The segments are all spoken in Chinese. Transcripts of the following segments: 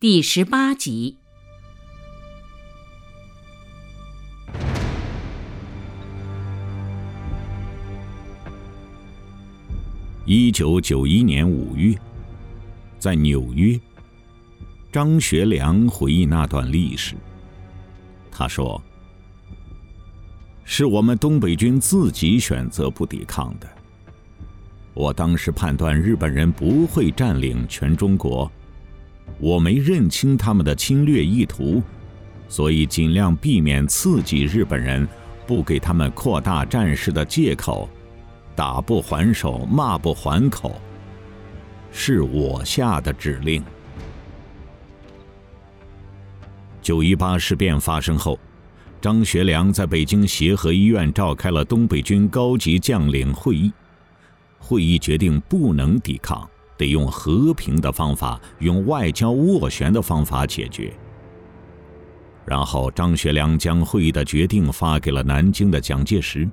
第十八集。一九九一年五月，在纽约，张学良回忆那段历史。他说：“是我们东北军自己选择不抵抗的。我当时判断日本人不会占领全中国，我没认清他们的侵略意图，所以尽量避免刺激日本人，不给他们扩大战事的借口。”打不还手，骂不还口，是我下的指令。九一八事变发生后，张学良在北京协和医院召开了东北军高级将领会议。会议决定不能抵抗，得用和平的方法，用外交斡旋的方法解决。然后，张学良将会议的决定发给了南京的蒋介石。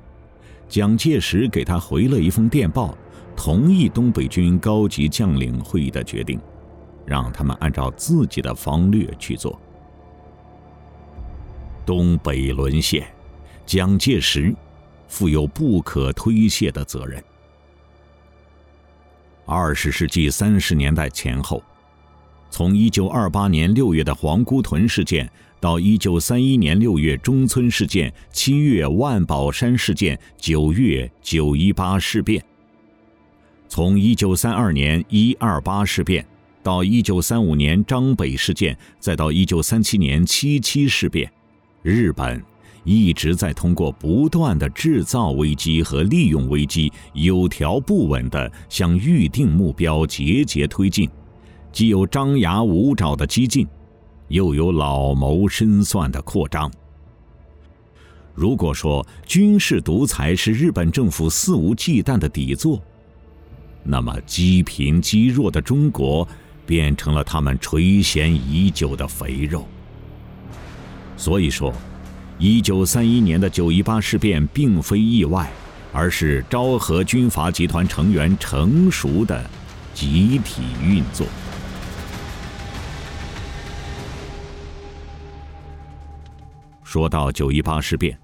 蒋介石给他回了一封电报，同意东北军高级将领会议的决定，让他们按照自己的方略去做。东北沦陷，蒋介石负有不可推卸的责任。二十世纪三十年代前后，从一九二八年六月的黄姑屯事件。到一九三一年六月中村事件，七月万宝山事件，九月九一八事变。从一九三二年一二八事变，到一九三五年张北事件，再到一九三七年七七事变，日本一直在通过不断的制造危机和利用危机，有条不紊地向预定目标节节推进，既有张牙舞爪的激进。又有老谋深算的扩张。如果说军事独裁是日本政府肆无忌惮的底座，那么积贫积弱的中国变成了他们垂涎已久的肥肉。所以说，一九三一年的九一八事变并非意外，而是昭和军阀集团成员成熟的集体运作。说到九一八事变，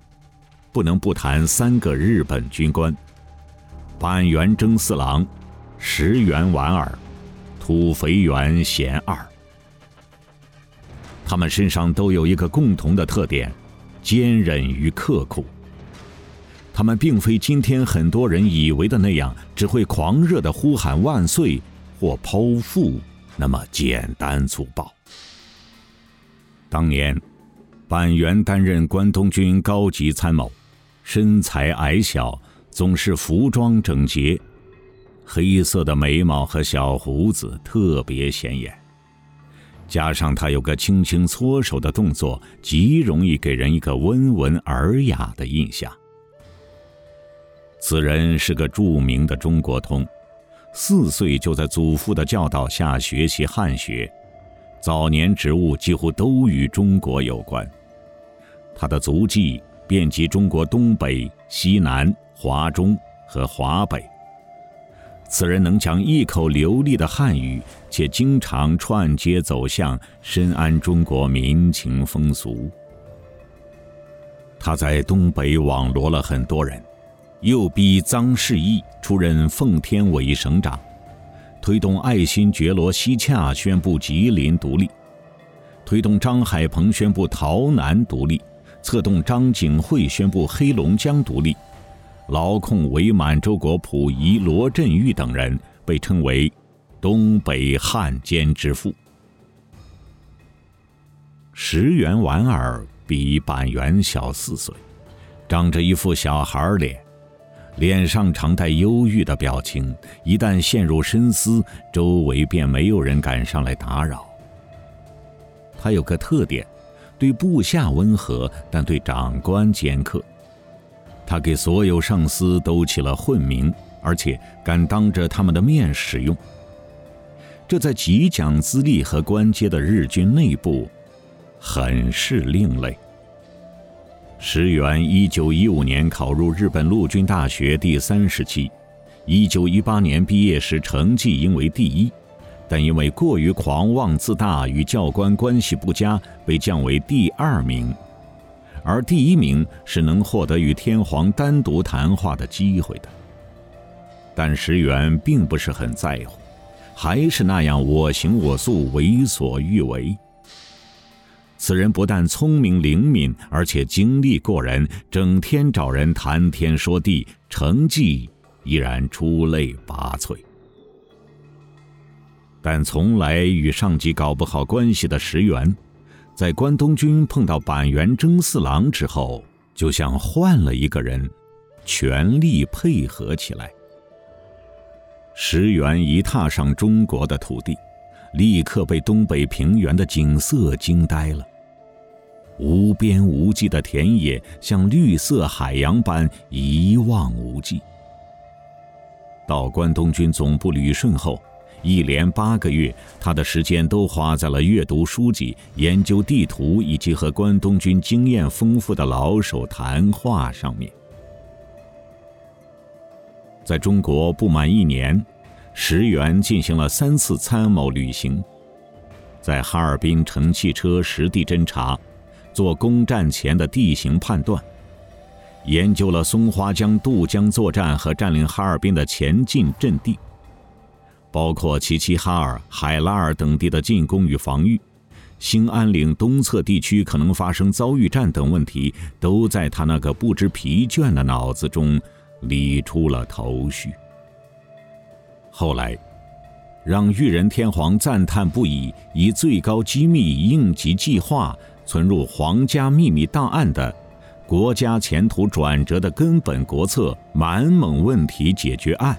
不能不谈三个日本军官：板垣征四郎、石原莞尔、土肥原贤二。他们身上都有一个共同的特点：坚韧与刻苦。他们并非今天很多人以为的那样，只会狂热的呼喊万岁或剖腹那么简单粗暴。当年。板垣担任关东军高级参谋，身材矮小，总是服装整洁，黑色的眉毛和小胡子特别显眼，加上他有个轻轻搓手的动作，极容易给人一个温文尔雅的印象。此人是个著名的中国通，四岁就在祖父的教导下学习汉学，早年职务几乎都与中国有关。他的足迹遍及中国东北、西南、华中和华北。此人能讲一口流利的汉语，且经常串接走向，深谙中国民情风俗。他在东北网罗了很多人，又逼臧世义出任奉天委省长，推动爱新觉罗西洽宣布吉林独立，推动张海鹏宣布洮南独立。策动张景惠宣布黑龙江独立，牢控伪满洲国溥仪罗振玉等人，被称为“东北汉奸之父”。石原莞尔比板垣小四岁，长着一副小孩脸，脸上常带忧郁的表情。一旦陷入深思，周围便没有人敢上来打扰。他有个特点。对部下温和，但对长官尖刻。他给所有上司都起了混名，而且敢当着他们的面使用。这在极讲资历和官阶的日军内部，很是另类。石原一九一五年考入日本陆军大学第三十期，一九一八年毕业时成绩应为第一，但因为过于狂妄自大，与教官关系不佳，被降为第二名。而第一名是能获得与天皇单独谈话的机会的。但石原并不是很在乎，还是那样我行我素，为所欲为。此人不但聪明灵敏，而且精力过人，整天找人谈天说地，成绩依然出类拔萃。但从来与上级搞不好关系的石原，在关东军碰到板垣征四郎之后，就像换了一个人，全力配合起来。石原一踏上中国的土地，立刻被东北平原的景色惊呆了。无边无际的田野像绿色海洋般一望无际。到关东军总部旅顺后。一连八个月，他的时间都花在了阅读书籍、研究地图以及和关东军经验丰富的老手谈话上面。在中国不满一年，石原进行了三次参谋旅行，在哈尔滨乘汽车实地侦察，做攻占前的地形判断，研究了松花江渡江作战和占领哈尔滨的前进阵地。包括齐齐哈尔、海拉尔等地的进攻与防御，兴安岭东侧地区可能发生遭遇战等问题，都在他那个不知疲倦的脑子中理出了头绪。后来，让裕仁天皇赞叹不已，以最高机密应急计划存入皇家秘密档案的国家前途转折的根本国策——满蒙问题解决案。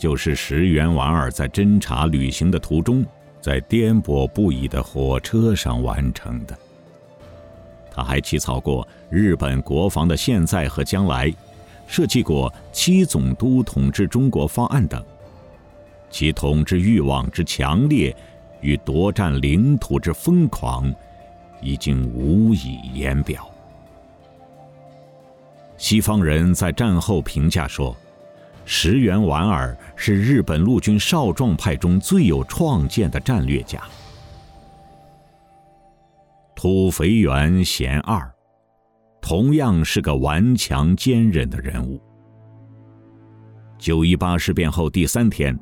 就是石原莞尔在侦察旅行的途中，在颠簸不已的火车上完成的。他还起草过日本国防的现在和将来，设计过七总督统治中国方案等。其统治欲望之强烈，与夺占领土之疯狂，已经无以言表。西方人在战后评价说。石原莞尔是日本陆军少壮派中最有创建的战略家。土肥原贤二，同样是个顽强坚韧的人物。九一八事变后第三天，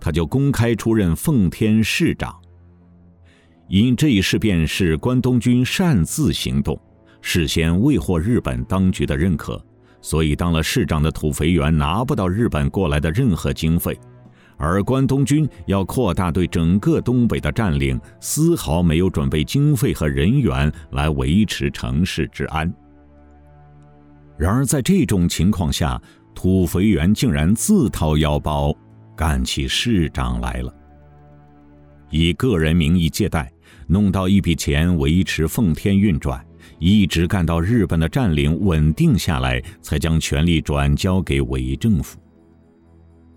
他就公开出任奉天市长。因这一事变是关东军擅自行动，事先未获日本当局的认可。所以，当了市长的土肥原拿不到日本过来的任何经费，而关东军要扩大对整个东北的占领，丝毫没有准备经费和人员来维持城市治安。然而，在这种情况下，土肥原竟然自掏腰包干起市长来了，以个人名义借贷，弄到一笔钱维持奉天运转。一直干到日本的占领稳定下来，才将权力转交给伪政府。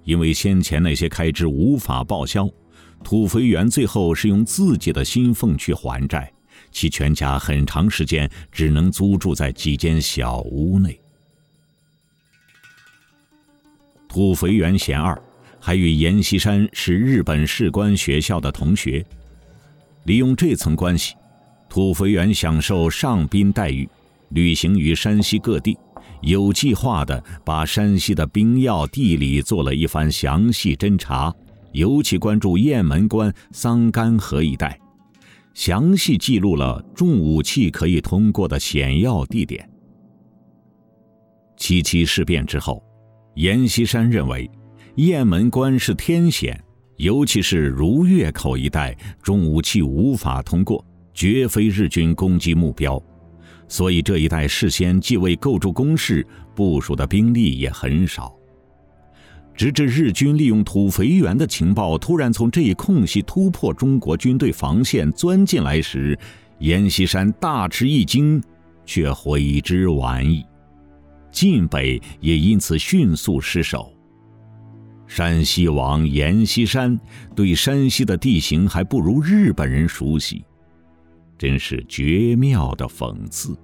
因为先前那些开支无法报销，土肥原最后是用自己的薪俸去还债，其全家很长时间只能租住在几间小屋内。土肥原贤二还与阎锡山是日本士官学校的同学，利用这层关系。土肥原享受上宾待遇，旅行于山西各地，有计划地把山西的兵要地理做了一番详细侦查，尤其关注雁门关、桑干河一带，详细记录了重武器可以通过的险要地点。七七事变之后，阎锡山认为雁门关是天险，尤其是如月口一带，重武器无法通过。绝非日军攻击目标，所以这一带事先既未构筑工事，部署的兵力也很少。直至日军利用土肥原的情报突然从这一空隙突破中国军队防线钻进来时，阎锡山大吃一惊，却悔之晚矣。晋北也因此迅速失守。山西王阎锡山对山西的地形还不如日本人熟悉。真是绝妙的讽刺。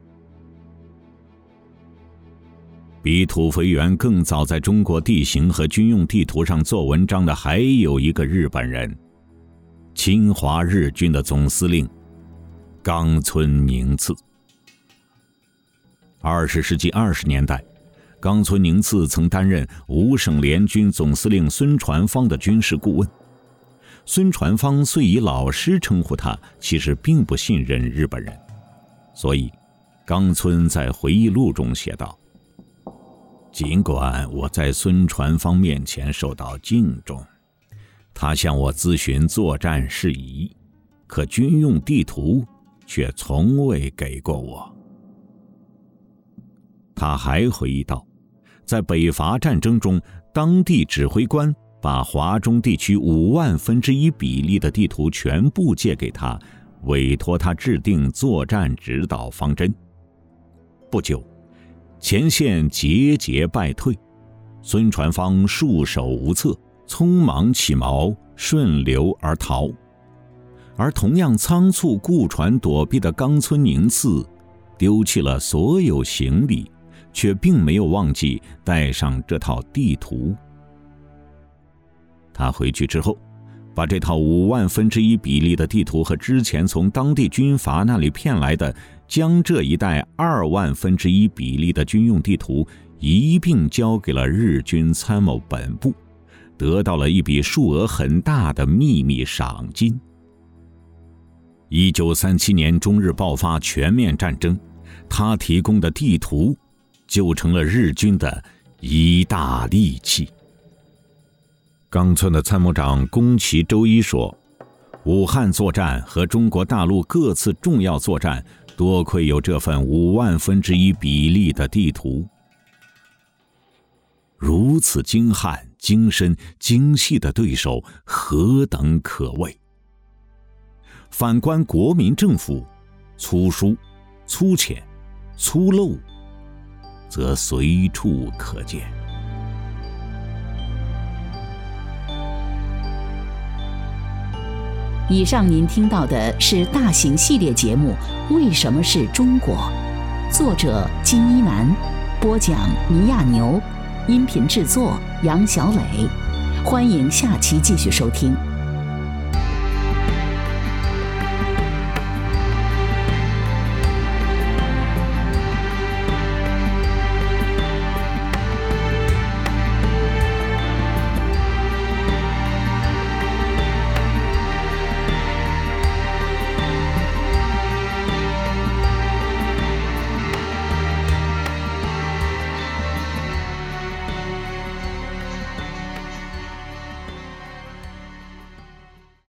比土肥原更早在中国地形和军用地图上做文章的，还有一个日本人，侵华日军的总司令冈村宁次。二十世纪二十年代，冈村宁次曾担任五省联军总司令孙传芳的军事顾问。孙传芳虽以老师称呼他，其实并不信任日本人，所以冈村在回忆录中写道：“尽管我在孙传芳面前受到敬重。”他向我咨询作战事宜，可军用地图却从未给过我。他还回忆道，在北伐战争中，当地指挥官把华中地区五万分之一比例的地图全部借给他，委托他制定作战指导方针。不久，前线节节败退，孙传芳束手无策。匆忙起锚，顺流而逃，而同样仓促雇船躲避的冈村宁次，丢弃了所有行李，却并没有忘记带上这套地图。他回去之后，把这套五万分之一比例的地图和之前从当地军阀那里骗来的江浙一带二万分之一比例的军用地图一并交给了日军参谋本部。得到了一笔数额很大的秘密赏金。一九三七年中日爆发全面战争，他提供的地图就成了日军的一大利器。冈村的参谋长宫崎周一说：“武汉作战和中国大陆各次重要作战，多亏有这份五万分之一比例的地图。”如此精悍、精深、精细的对手，何等可畏！反观国民政府，粗疏、粗浅、粗陋，则随处可见。以上您听到的是大型系列节目《为什么是中国》，作者金一南，播讲倪亚牛。音频制作杨小磊，欢迎下期继续收听。